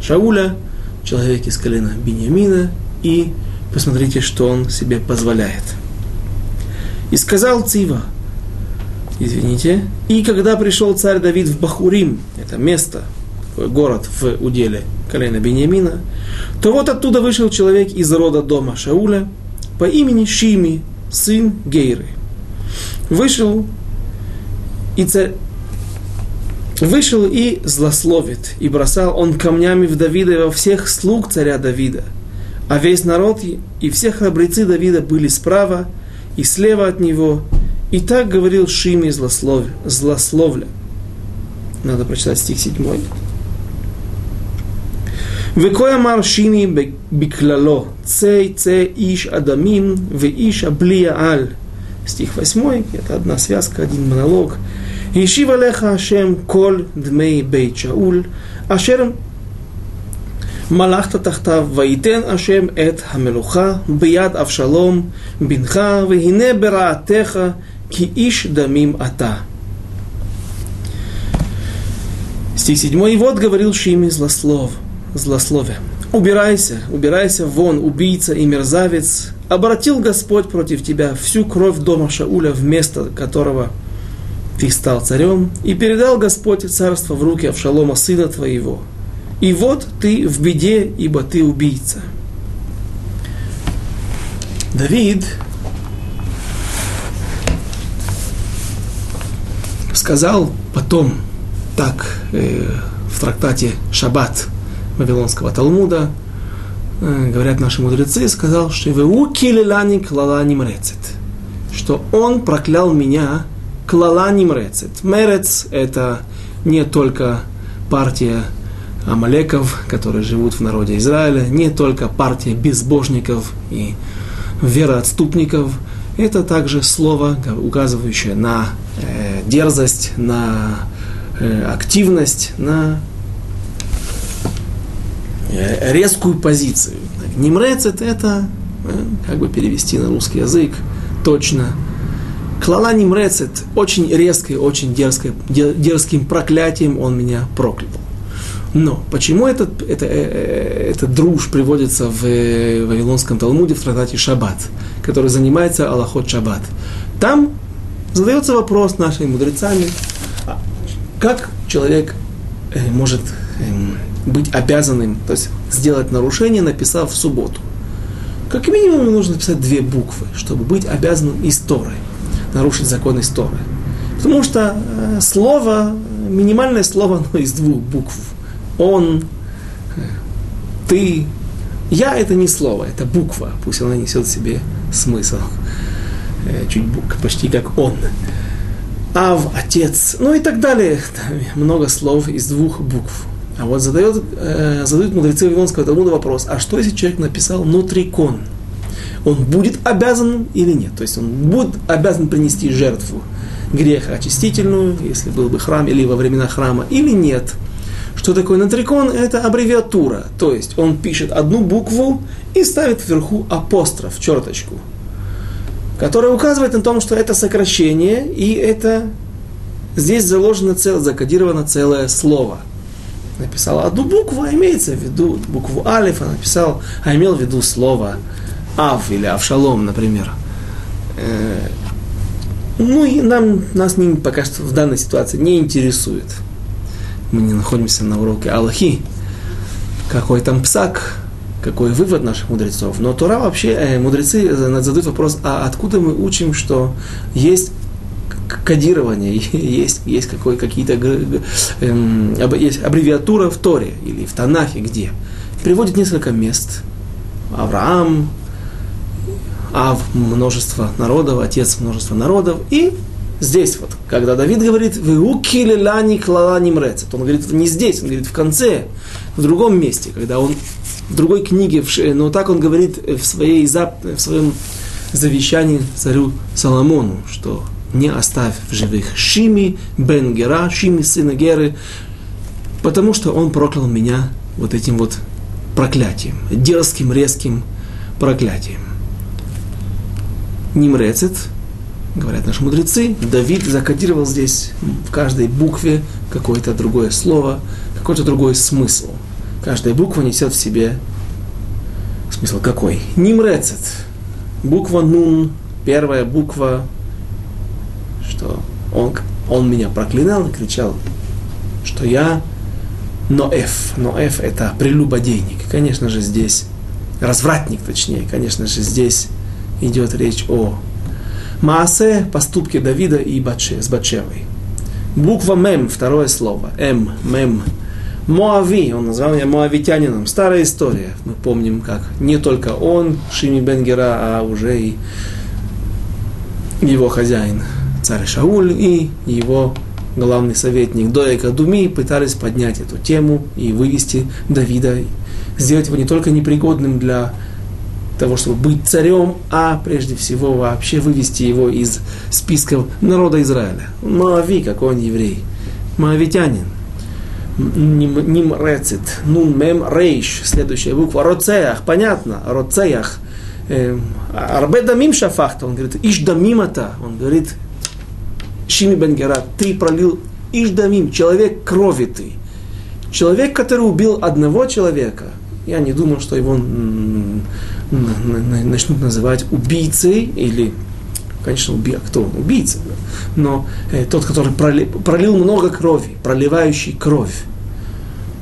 S1: Шауля, человек из колена Бениамина, и посмотрите, что он себе позволяет. И сказал Цива, извините, и когда пришел царь Давид в Бахурим, это место, город в уделе колена Бениамина, то вот оттуда вышел человек из рода дома Шауля по имени Шими, сын Гейры. Вышел, и царь, вышел и злословит, и бросал он камнями в Давида и во всех слуг царя Давида. А весь народ и все храбрецы Давида были справа и слева от него. И так говорил Шими злослов злословля. Надо прочитать стих 7. Векоя мар Шими биклало, цей це иш адамим, ве иш аблия аль. Стих 8, это одна связка, один монолог – Ешива леха Ашем кол дмей бейт Шауль, Ашер Малахта тахтав ваитен Ашем эт хамелуха, бияд Авшалом, бинха, вегине бераатеха, ки иш дамим ата. Стих 7. И вот говорил Шими злослов, злословие. Убирайся, убирайся вон, убийца и мерзавец. Обратил Господь против тебя всю кровь дома Шауля, вместо которого – ты стал царем, и передал Господь царство в руки Авшалома, сына твоего. И вот ты в беде, ибо ты убийца. Давид сказал потом так э, в трактате Шаббат Вавилонского Талмуда, э, говорят наши мудрецы, сказал, что «Веу килилани клала нимрецет», что он проклял меня клала нимрецет. Мерец – это не только партия амалеков, которые живут в народе Израиля, не только партия безбожников и вероотступников, это также слово, указывающее на э, дерзость, на э, активность, на э, резкую позицию. Нимрецет это, э, как бы перевести на русский язык, точно. Клала Нимрецет очень резкой, очень дерзкой, дерзким проклятием он меня проклял. Но почему этот, это, э, э, этот друж приводится в э, Вавилонском Талмуде в трактате Шаббат, который занимается Аллахот Шаббат? Там задается вопрос нашими мудрецами, а как человек может эм, быть обязанным, то есть сделать нарушение, написав в субботу. Как минимум нужно написать две буквы, чтобы быть обязанным историей, нарушить закон истории. Потому что слово, минимальное слово, оно из двух букв он, ты. Я это не слово, это буква, пусть она несет в себе смысл. Э, чуть почти как он. Ав, отец, ну и так далее. Много слов из двух букв. А вот задает, э, задают мудрецы Вавилонского Талмуда вопрос, а что если человек написал нутрикон? Он будет обязан или нет? То есть он будет обязан принести жертву греха очистительную, если был бы храм или во времена храма, или нет? Что такое натрикон? Это аббревиатура. То есть он пишет одну букву и ставит вверху апостроф, черточку, которая указывает на том, что это сокращение, и это здесь заложено целое, закодировано целое слово. Написал одну букву, а имеется в виду букву алиф, а написал, а имел в виду слово ав или авшалом, например. Э, ну и нам, нас не, пока что в данной ситуации не интересует мы не находимся на уроке Аллахи, какой там псак, какой вывод наших мудрецов. Но Тора вообще, э, мудрецы задают вопрос, а откуда мы учим, что есть кодирование, есть, есть какой, какие-то эм, есть аббревиатура в Торе или в Танахе, где приводит несколько мест. Авраам, Ав множество народов, отец множества народов, и здесь вот, когда Давид говорит, вы укили лани клала нимрецет, он говорит не здесь, он говорит в конце, в другом месте, когда он в другой книге, но так он говорит в, своей, в своем завещании царю Соломону, что не оставь в живых Шими бен Гера, Шими сына Геры, потому что он проклял меня вот этим вот проклятием, дерзким, резким проклятием. Нимрецет, говорят наши мудрецы, Давид закодировал здесь в каждой букве какое-то другое слово, какой-то другой смысл. Каждая буква несет в себе смысл какой? Нимрецет. Буква Нун, первая буква, что он, он меня проклинал и кричал, что я Ноэф. Ноэф – это прелюбодейник. Конечно же, здесь развратник, точнее, конечно же, здесь идет речь о Маасе – поступки Давида и Батше, с Батшевой. Буква Мем, второе слово. М, Мем. Моави, он назвал меня Моавитянином. Старая история. Мы помним, как не только он, Шими Бенгера, а уже и его хозяин, царь Шауль, и его главный советник Доека Думи пытались поднять эту тему и вывести Давида, сделать его не только непригодным для того, чтобы быть царем, а прежде всего вообще вывести его из списков народа Израиля. Моави, какой он еврей. Моавитянин. Ним рецит. Нун мем рейш. Следующая буква. Роцеях. Понятно. Роцеях. Эм, Арбе дамим шафахта. Он говорит, иш дамимата. Он говорит, Шими Бенгера, ты пролил иш дамим. Человек крови ты. Человек, который убил одного человека, я не думаю, что его начнут называть убийцей или конечно, уби... а кто он? Убийца. Но э, тот, который проли... пролил много крови, проливающий кровь.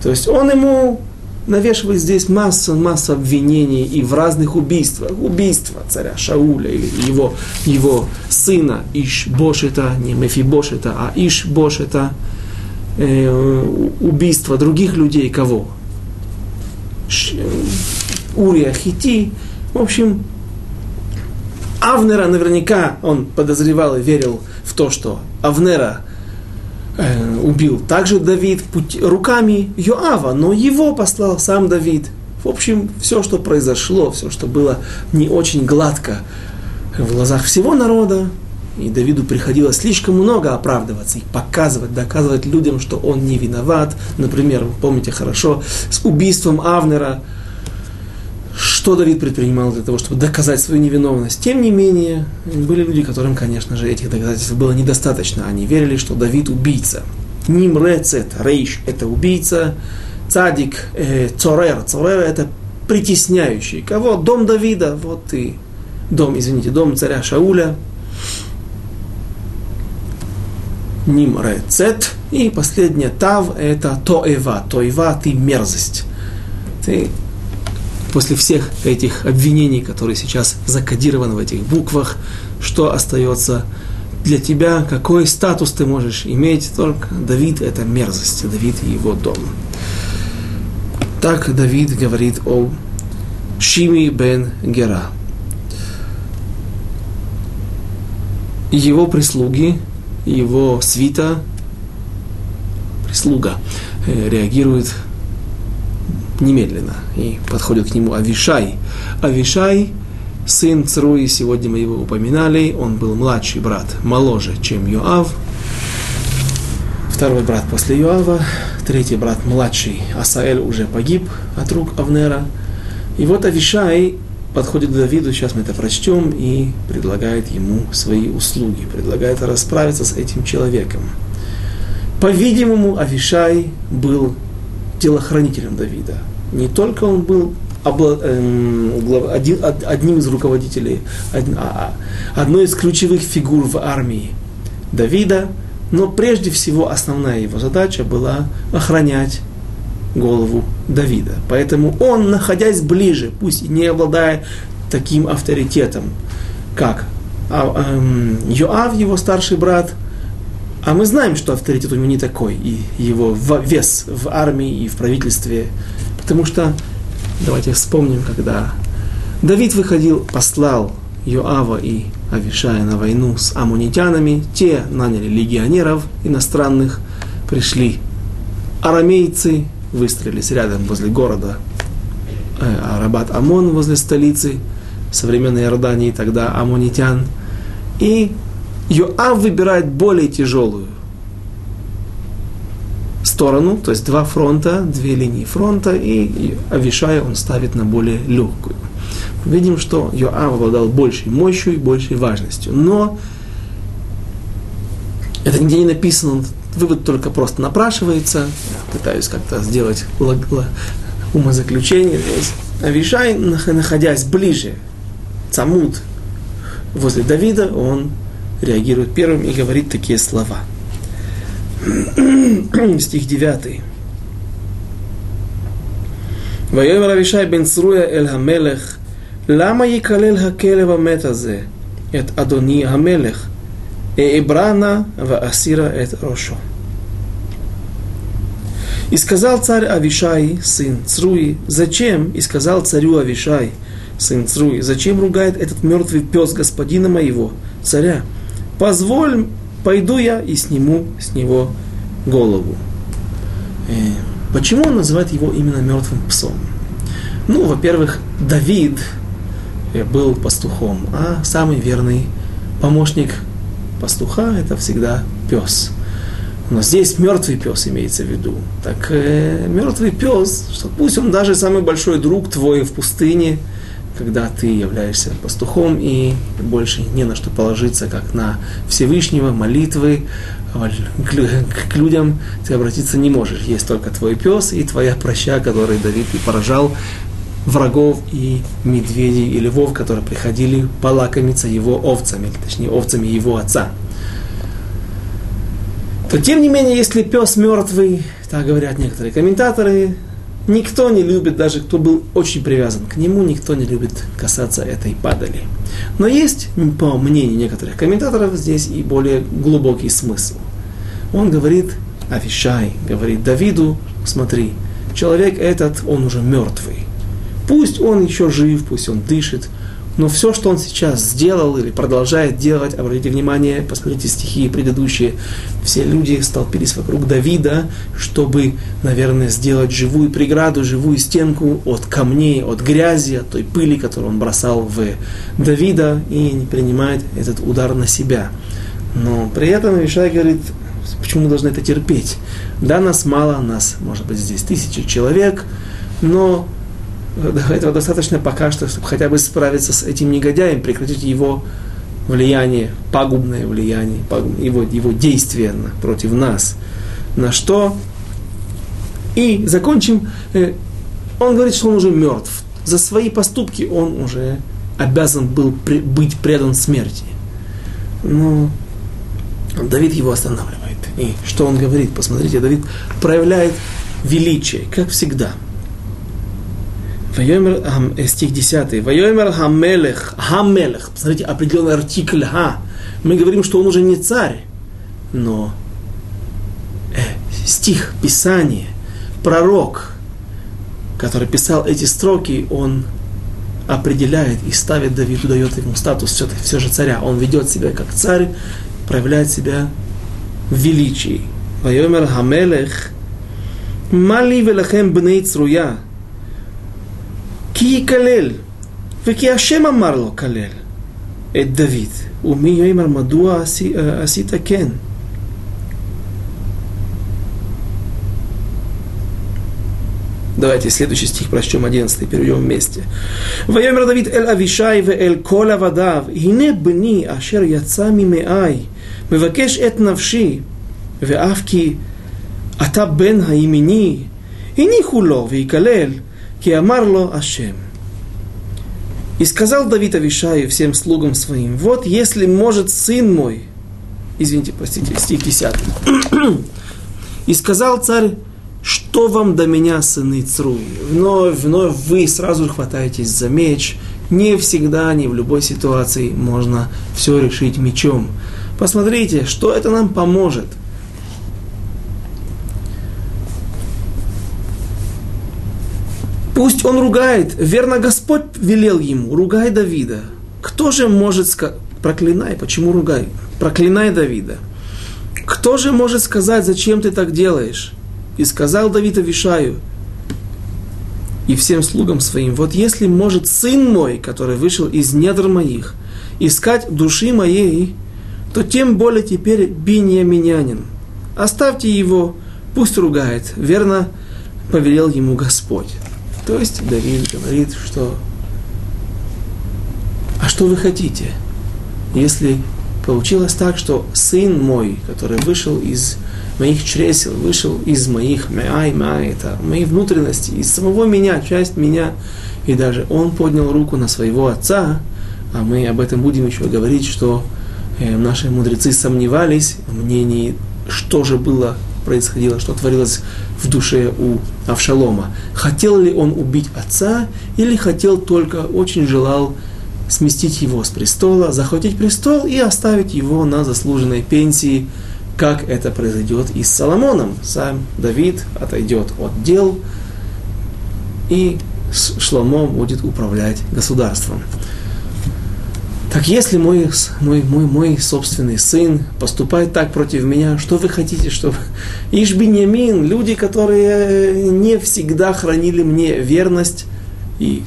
S1: То есть он ему навешивает здесь массу, массу обвинений и в разных убийствах. Убийство царя Шауля или его, его сына Иш Бошета, не Мефибошета, а Иш Бошета. Э, убийство других людей, кого? Урия Хити. В общем, Авнера наверняка он подозревал и верил в то, что Авнера э, убил также Давид путь, руками Йоава, но его послал сам Давид. В общем, все, что произошло, все, что было не очень гладко в глазах всего народа, и Давиду приходилось слишком много оправдываться и показывать, доказывать людям, что он не виноват. Например, помните хорошо, с убийством Авнера, что Давид предпринимал для того, чтобы доказать свою невиновность. Тем не менее, были люди, которым, конечно же, этих доказательств было недостаточно. Они верили, что Давид убийца. Ним рецет, рейш – это убийца. Цадик, э, цорер, цорер – это притесняющий. Кого? Дом Давида, вот и дом, извините, дом царя Шауля – ним рецет. И последнее тав это тоева. Тоева ты мерзость. Ты после всех этих обвинений, которые сейчас закодированы в этих буквах, что остается для тебя, какой статус ты можешь иметь, только Давид это мерзость, Давид и его дом. Так Давид говорит о Шими бен Гера. Его прислуги его свита, прислуга, э, реагирует немедленно и подходит к нему Авишай. Авишай, сын Цруи, сегодня мы его упоминали, он был младший брат, моложе, чем Йоав, второй брат после Йоава, третий брат младший, Асаэль уже погиб от рук Авнера. И вот Авишай подходит к Давиду, сейчас мы это прочтем, и предлагает ему свои услуги, предлагает расправиться с этим человеком. По-видимому, Авишай был телохранителем Давида. Не только он был эм, одним из руководителей, а, а, одной из ключевых фигур в армии Давида, но прежде всего основная его задача была охранять голову Давида. Поэтому он, находясь ближе, пусть и не обладая таким авторитетом, как а, эм, Йоав, его старший брат, а мы знаем, что авторитет у него не такой, и его вес в армии и в правительстве, потому что, давайте вспомним, когда Давид выходил, послал Йоава и Авишая на войну с амунитянами, те наняли легионеров иностранных, пришли арамейцы, выстроились рядом возле города э, Арабат Амон, возле столицы современной Иордании, тогда амонитян. И Йоав выбирает более тяжелую сторону, то есть два фронта, две линии фронта, и Авишая он ставит на более легкую. Видим, что Йоав обладал большей мощью и большей важностью. Но это нигде не написано, вывод только просто напрашивается. Я пытаюсь как-то сделать умозаключение. Авишай, находясь ближе, Цамут, возле Давида, он реагирует первым и говорит такие слова. Стих 9. ויאמר אבישי בן צרויה אל המלך, למה יקלל הכלב המת הזה את אדוני המלך? אעברה נא ואסירה את ראשו. И сказал царь Авишай, сын Цруи, зачем? И сказал царю Авишай, сын Цруи, зачем ругает этот мертвый пес господина моего, царя? Позволь, пойду я и сниму с него голову. Э, почему он называет его именно мертвым псом? Ну, во-первых, Давид э, был пастухом, а самый верный помощник пастуха это всегда пес. Но здесь мертвый пес имеется в виду. Так э, мертвый пес, что пусть он даже самый большой друг твой в пустыне, когда ты являешься пастухом и больше не на что положиться, как на Всевышнего, молитвы, к, людям ты обратиться не можешь. Есть только твой пес и твоя проща, который Давид и поражал врагов и медведей и львов, которые приходили полакомиться его овцами, точнее овцами его отца то тем не менее, если пес мертвый, так говорят некоторые комментаторы, никто не любит, даже кто был очень привязан к нему, никто не любит касаться этой падали. Но есть, по мнению некоторых комментаторов, здесь и более глубокий смысл. Он говорит, Авишай, говорит Давиду, смотри, человек этот, он уже мертвый. Пусть он еще жив, пусть он дышит, но все, что он сейчас сделал или продолжает делать, обратите внимание, посмотрите стихи предыдущие, все люди столпились вокруг Давида, чтобы, наверное, сделать живую преграду, живую стенку от камней, от грязи, от той пыли, которую он бросал в Давида, и не принимает этот удар на себя. Но при этом Ишай говорит, почему мы должны это терпеть? Да, нас мало, нас, может быть, здесь тысячи человек, но этого достаточно пока что, чтобы хотя бы справиться с этим негодяем, прекратить его влияние, пагубное влияние, пагубное, его, его действие против нас. На что? И закончим. Э, он говорит, что он уже мертв. За свои поступки он уже обязан был при, быть предан смерти. Но Давид его останавливает. И что он говорит? Посмотрите, Давид проявляет величие, как всегда – Вайомер, стих 10. Вайомер хамелех, хамелех. Посмотрите, определенный артикль ха. Мы говорим, что он уже не царь, но э, стих, писание, пророк, который писал эти строки, он определяет и ставит Давиду, дает ему статус все, все же царя. Он ведет себя как царь, проявляет себя в величии. Вайомер хамелех, мали велахем бней цруя, כי יקלל, וכי השם אמר לו כלל את דוד, ומי יאמר מדוע עשית כן? Давайте следующий стих прочтем, 11, перейдем вместе. ויאמר דוד אל אבישי ואל כל עבדיו, הנה בני אשר יצא ממאי, מבקש את נפשי, ואף כי אתה בן הימיני, הניחו לו ויקלל, Киамарло Ашем. И сказал Давид Авишаю всем слугам своим, вот если может сын мой, извините, простите, стих 10. И сказал царь, что вам до меня, сыны Цруи? Вновь, вновь вы сразу хватаетесь за меч. Не всегда, не в любой ситуации можно все решить мечом. Посмотрите, что это нам поможет – Пусть он ругает. Верно, Господь велел ему, ругай Давида. Кто же может сказать, проклинай, почему ругай? Проклинай Давида. Кто же может сказать, зачем ты так делаешь? И сказал Давид Авишаю и всем слугам своим, вот если может сын мой, который вышел из недр моих, искать души моей, то тем более теперь биньяминянин. Оставьте его, пусть ругает. Верно, повелел ему Господь. То есть Давид говорит, что а что вы хотите, если получилось так, что сын мой, который вышел из моих чресел, вышел из моих мяй, мяй, это мои внутренности, из самого меня, часть меня, и даже он поднял руку на своего отца, а мы об этом будем еще говорить, что э, наши мудрецы сомневались в мнении, что же было происходило, что творилось в душе у Авшалома. Хотел ли он убить отца или хотел только, очень желал сместить его с престола, захватить престол и оставить его на заслуженной пенсии, как это произойдет и с Соломоном. Сам Давид отойдет от дел, и Шломо будет управлять государством. Так если мой, мой, мой, мой собственный сын поступает так против меня, что вы хотите, чтобы... Ишбиньямин, люди, которые не всегда хранили мне верность, и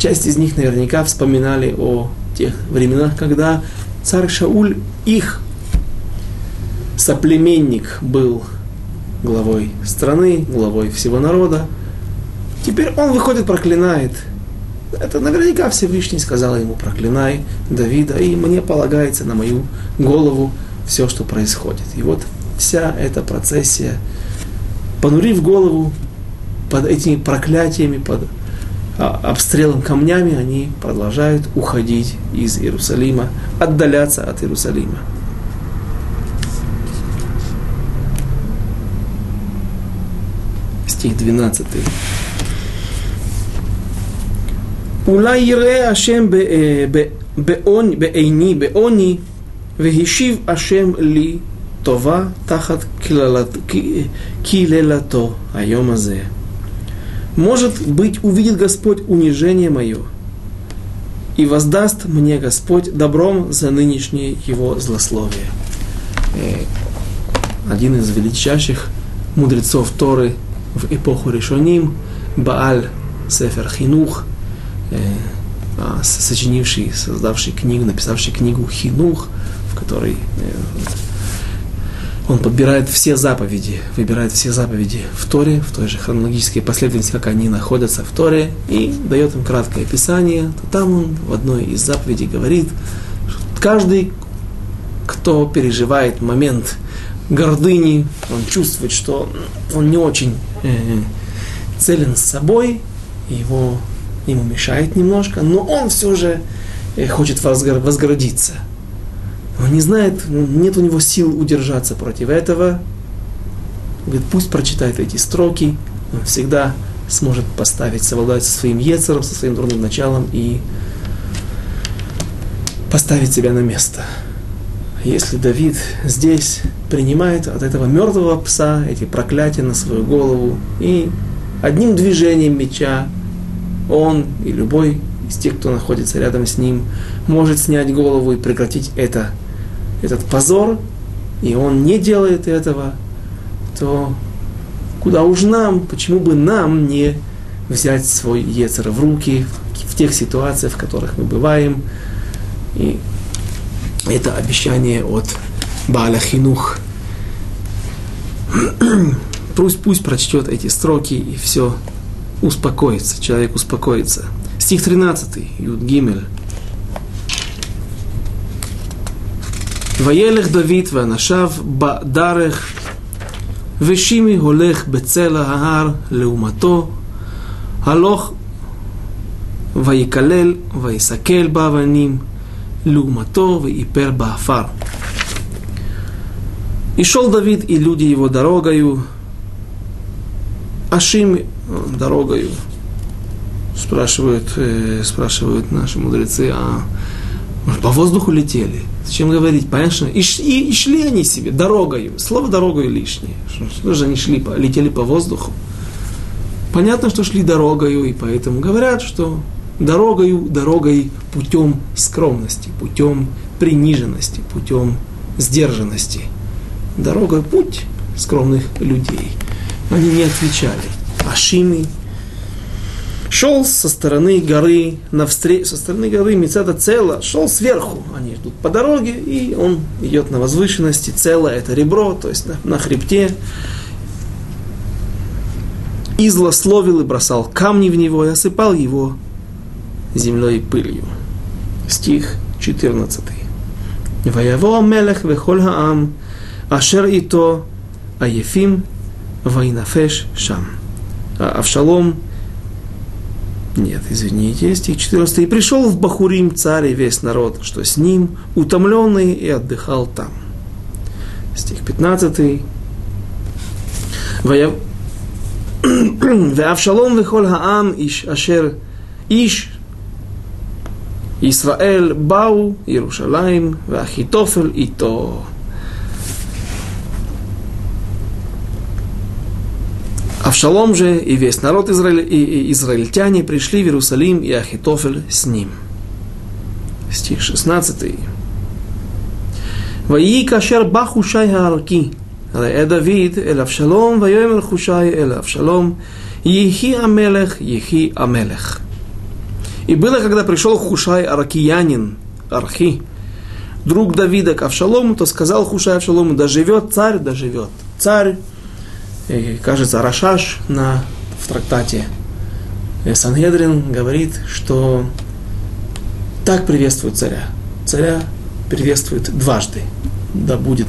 S1: часть из них наверняка вспоминали о тех временах, когда царь Шауль, их соплеменник, был главой страны, главой всего народа. Теперь он выходит, проклинает это наверняка Всевышний сказал ему, проклинай Давида, и мне полагается на мою голову все, что происходит. И вот вся эта процессия, понурив голову под этими проклятиями, под а, обстрелом камнями, они продолжают уходить из Иерусалима, отдаляться от Иерусалима. Стих 12. אולי יראה השם בעיני, בעוני, והשיב השם לי טובה תחת קללתו היום הזה. Может быть, увидит Господь унижение мое, и воздаст мне Господь добром за нынешнее его злословие. Один из величайших мудрецов Торы в эпоху Решоним, Бааль Сефер Хинух – Э, а, сочинивший, создавший книгу, написавший книгу Хинух, в которой э, он подбирает все заповеди, выбирает все заповеди в Торе, в той же хронологической последовательности, как они находятся в Торе, и дает им краткое описание, там он в одной из заповедей говорит, что каждый, кто переживает момент гордыни, он чувствует, что он не очень э, целен с собой, его ему мешает немножко, но он все же э, хочет возгородиться. Он не знает, нет у него сил удержаться против этого. Говорит, пусть прочитает эти строки, он всегда сможет поставить, совладать со своим ецером, со своим дурным началом и поставить себя на место. Если Давид здесь принимает от этого мертвого пса эти проклятия на свою голову и одним движением меча он и любой из тех, кто находится рядом с ним, может снять голову и прекратить это, этот позор, и он не делает этого, то куда уж нам, почему бы нам не взять свой Ецер в руки в тех ситуациях, в которых мы бываем. И это обещание от Бааля Хинух. Пусть, пусть прочтет эти строки, и все успокоится, человек успокоится. Стих 13, Юд Гимель. וילך דוד ואנשיו בדרך, ושימי הולך בצל ההר לעומתו, הלוך ויקלל ויסקל באבנים לעומתו ויפר באפר. И шел Давид и люди его дорогою, а Шим дорогою. Спрашивают, э, спрашивают наши мудрецы, а по воздуху летели. Зачем говорить? Понятно? И, и, и шли они себе дорогою. Слово дорогою лишнее. Что, что же они шли, по, летели по воздуху? Понятно, что шли дорогою, и поэтому говорят, что дорогою, дорогой путем скромности, путем приниженности, путем сдержанности. Дорога – путь скромных людей они не отвечали. А Шимей шел со стороны горы, навстречу, со стороны горы Мицата Цела, шел сверху, они идут по дороге, и он идет на возвышенности, Цела это ребро, то есть на, на хребте, и злословил и бросал камни в него, и осыпал его землей и пылью. Стих 14. Ваяво Мелех Вехоль Ашер Ито, Аефим Вайнафеш Шам. А Авшалом, нет, извините, есть. стих 14. И пришел в Бахурим царь и весь народ, что с ним, утомленный, и отдыхал там. Стих 15. Вавшалом вехоль хаам иш ашер иш Исраэль бау Иерушалаим вахитофель то. Авшалом же и весь народ Израиля и, и израильтяне пришли в Иерусалим, и Ахитофель с ним. Стих 16. Ваи кашер баху шай харки, рае Давид эль Авшалом, ваёмер хушай эль Авшалом, ехи амелех, ехи амелех. И было, когда пришел Хушай Аркиянин, Архи, друг Давида к Авшалому, то сказал Хушай Авшалому, да живет царь, да живет царь, Кажется, Рашаш на, в трактате Сангедрин говорит, что так приветствует царя. Царя приветствует дважды. Да будет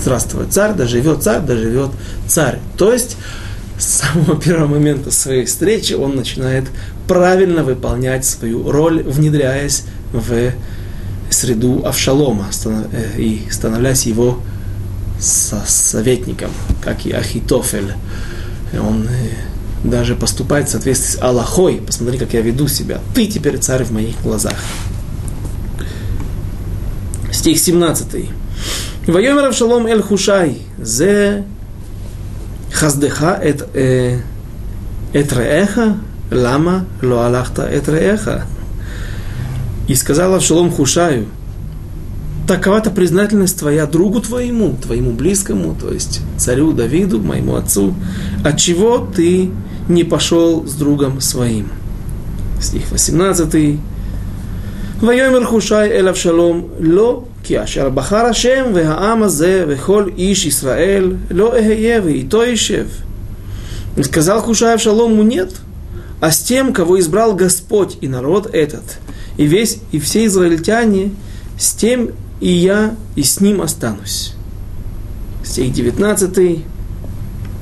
S1: здравствовать царь, да живет царь, да живет царь. То есть с самого первого момента своей встречи он начинает правильно выполнять свою роль, внедряясь в среду Авшалома э, и становляясь его со советником, как и Ахитофель. Он э, даже поступает в соответствии с Аллахой. Посмотри, как я веду себя. Ты теперь царь в моих глазах. Стих 17. Вайомер Авшалом Эль Хушай. Зе хаздеха эт, э, эт реэха. Лама ло алахта эт реэха. И сказал Авшалом Хушаю, такова-то признательность твоя другу твоему, твоему близкому, то есть царю Давиду, моему отцу, от чего ты не пошел с другом своим. Стих 18. ויאמר חושי אל אבשלום, לא כי אשר בחר השם והעם הזה וכל איש ישראל לא אהיה ואיתו יישב. И сказал Хушай Авшалому, нет, а с тем, кого избрал Господь и народ этот, и весь, и все израильтяне, с тем и я, и с ним останусь. Стих 19.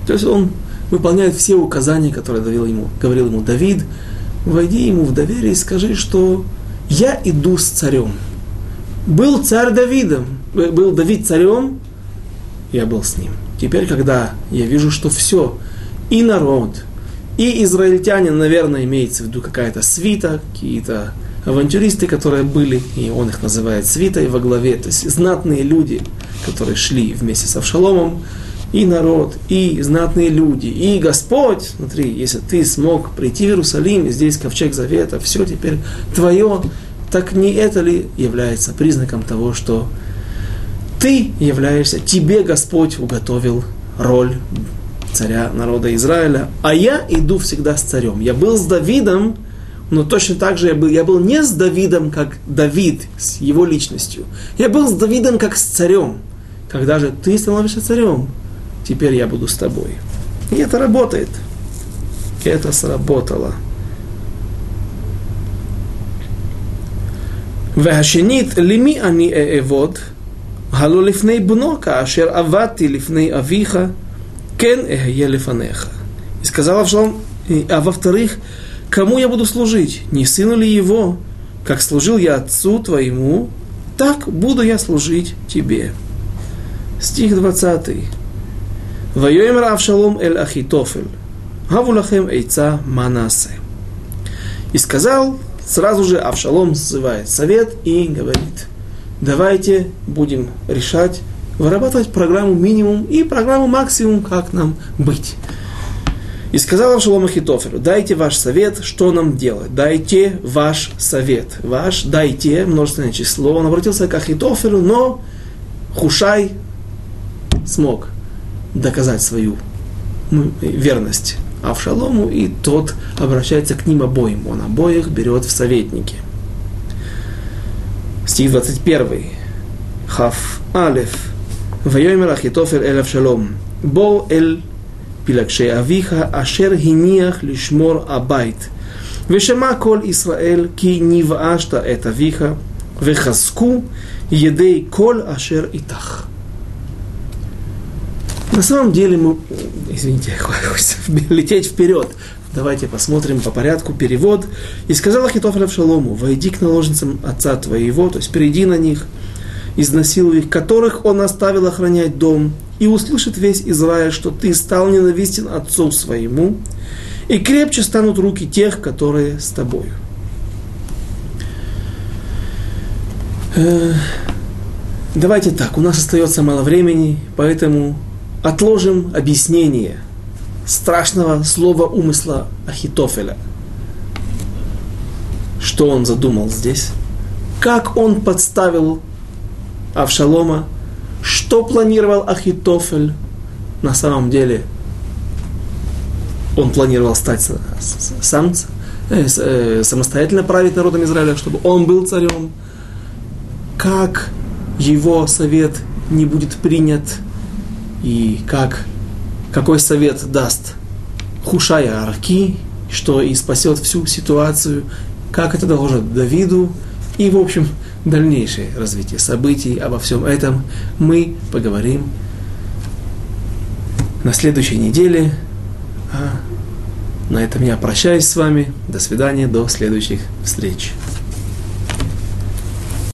S1: То есть он выполняет все указания, которые говорил ему, говорил ему Давид. Войди ему в доверие и скажи, что я иду с царем. Был царь Давидом, э, был Давид царем, я был с ним. Теперь, когда я вижу, что все, и народ, и израильтянин, наверное, имеется в виду какая-то свита, какие-то авантюристы, которые были, и он их называет свитой во главе, то есть знатные люди, которые шли вместе с Авшаломом, и народ, и знатные люди, и Господь, смотри, если ты смог прийти в Иерусалим, здесь ковчег завета, все теперь твое, так не это ли является признаком того, что ты являешься, тебе Господь уготовил роль царя народа Израиля, а я иду всегда с царем. Я был с Давидом, но точно так же я был, я был не с Давидом, как Давид, с его личностью. Я был с Давидом, как с царем. Когда же ты становишься царем, теперь я буду с тобой. И это работает. Это сработало. והשנית, למי אני אעבוד? הלא לפני בנו, כאשר עבדתי לפני אביך, כן אהיה לפניך. И сказал Авшалом, а во-вторых, Кому я буду служить? Не сыну ли его? Как служил я отцу твоему, так буду я служить тебе. Стих 20. Воюем Равшалом эль Ахитофель. Гавулахем эйца манасе. И сказал, сразу же Авшалом сзывает совет и говорит, давайте будем решать, вырабатывать программу минимум и программу максимум, как нам быть. И сказал Авшалому Хитоферу, дайте ваш совет, что нам делать. Дайте ваш совет. Ваш, дайте, множественное число. Он обратился к Ахитоферу, но Хушай смог доказать свою ну, верность Авшалому, и тот обращается к ним обоим. Он обоих берет в советники. Стих 21. Хаф Алеф. Вайомер Ахитофер эль Авшалом. Бо эль пилакшей авиха, ашер гиниях лишмор абайт. Вешема кол Исраэль, ки нивашта эт авиха, вехаску едей кол ашер итах. На самом деле мы... Извините, лететь вперед. Давайте посмотрим по порядку перевод. «И сказал Ахитофель Шалому, войди к наложницам отца твоего, то есть перейди на них, изнасилуй их, которых он оставил охранять дом, и услышит весь Израиль, что ты стал ненавистен отцу своему, и крепче станут руки тех, которые с тобою. Э, давайте так, у нас остается мало времени, поэтому отложим объяснение страшного слова умысла Ахитофеля. Что он задумал здесь? Как он подставил Авшалома? Что планировал Ахитофель? На самом деле он планировал стать сам, э, э, самостоятельно править народом Израиля, чтобы он был царем. Как его совет не будет принят и как, какой совет даст Хушая Арки, что и спасет всю ситуацию, как это доложит Давиду, и, в общем, дальнейшее развитие событий, обо всем этом мы поговорим на следующей неделе. А на этом я прощаюсь с вами. До свидания, до следующих встреч.